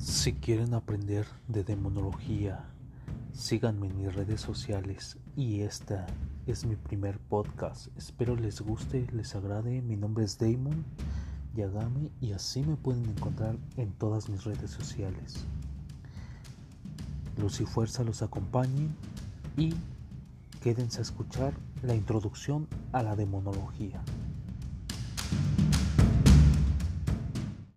Si quieren aprender de demonología, síganme en mis redes sociales y esta es mi primer podcast. Espero les guste, les agrade. Mi nombre es Damon Yagami y así me pueden encontrar en todas mis redes sociales. Luz y fuerza los acompañen y quédense a escuchar la introducción a la demonología.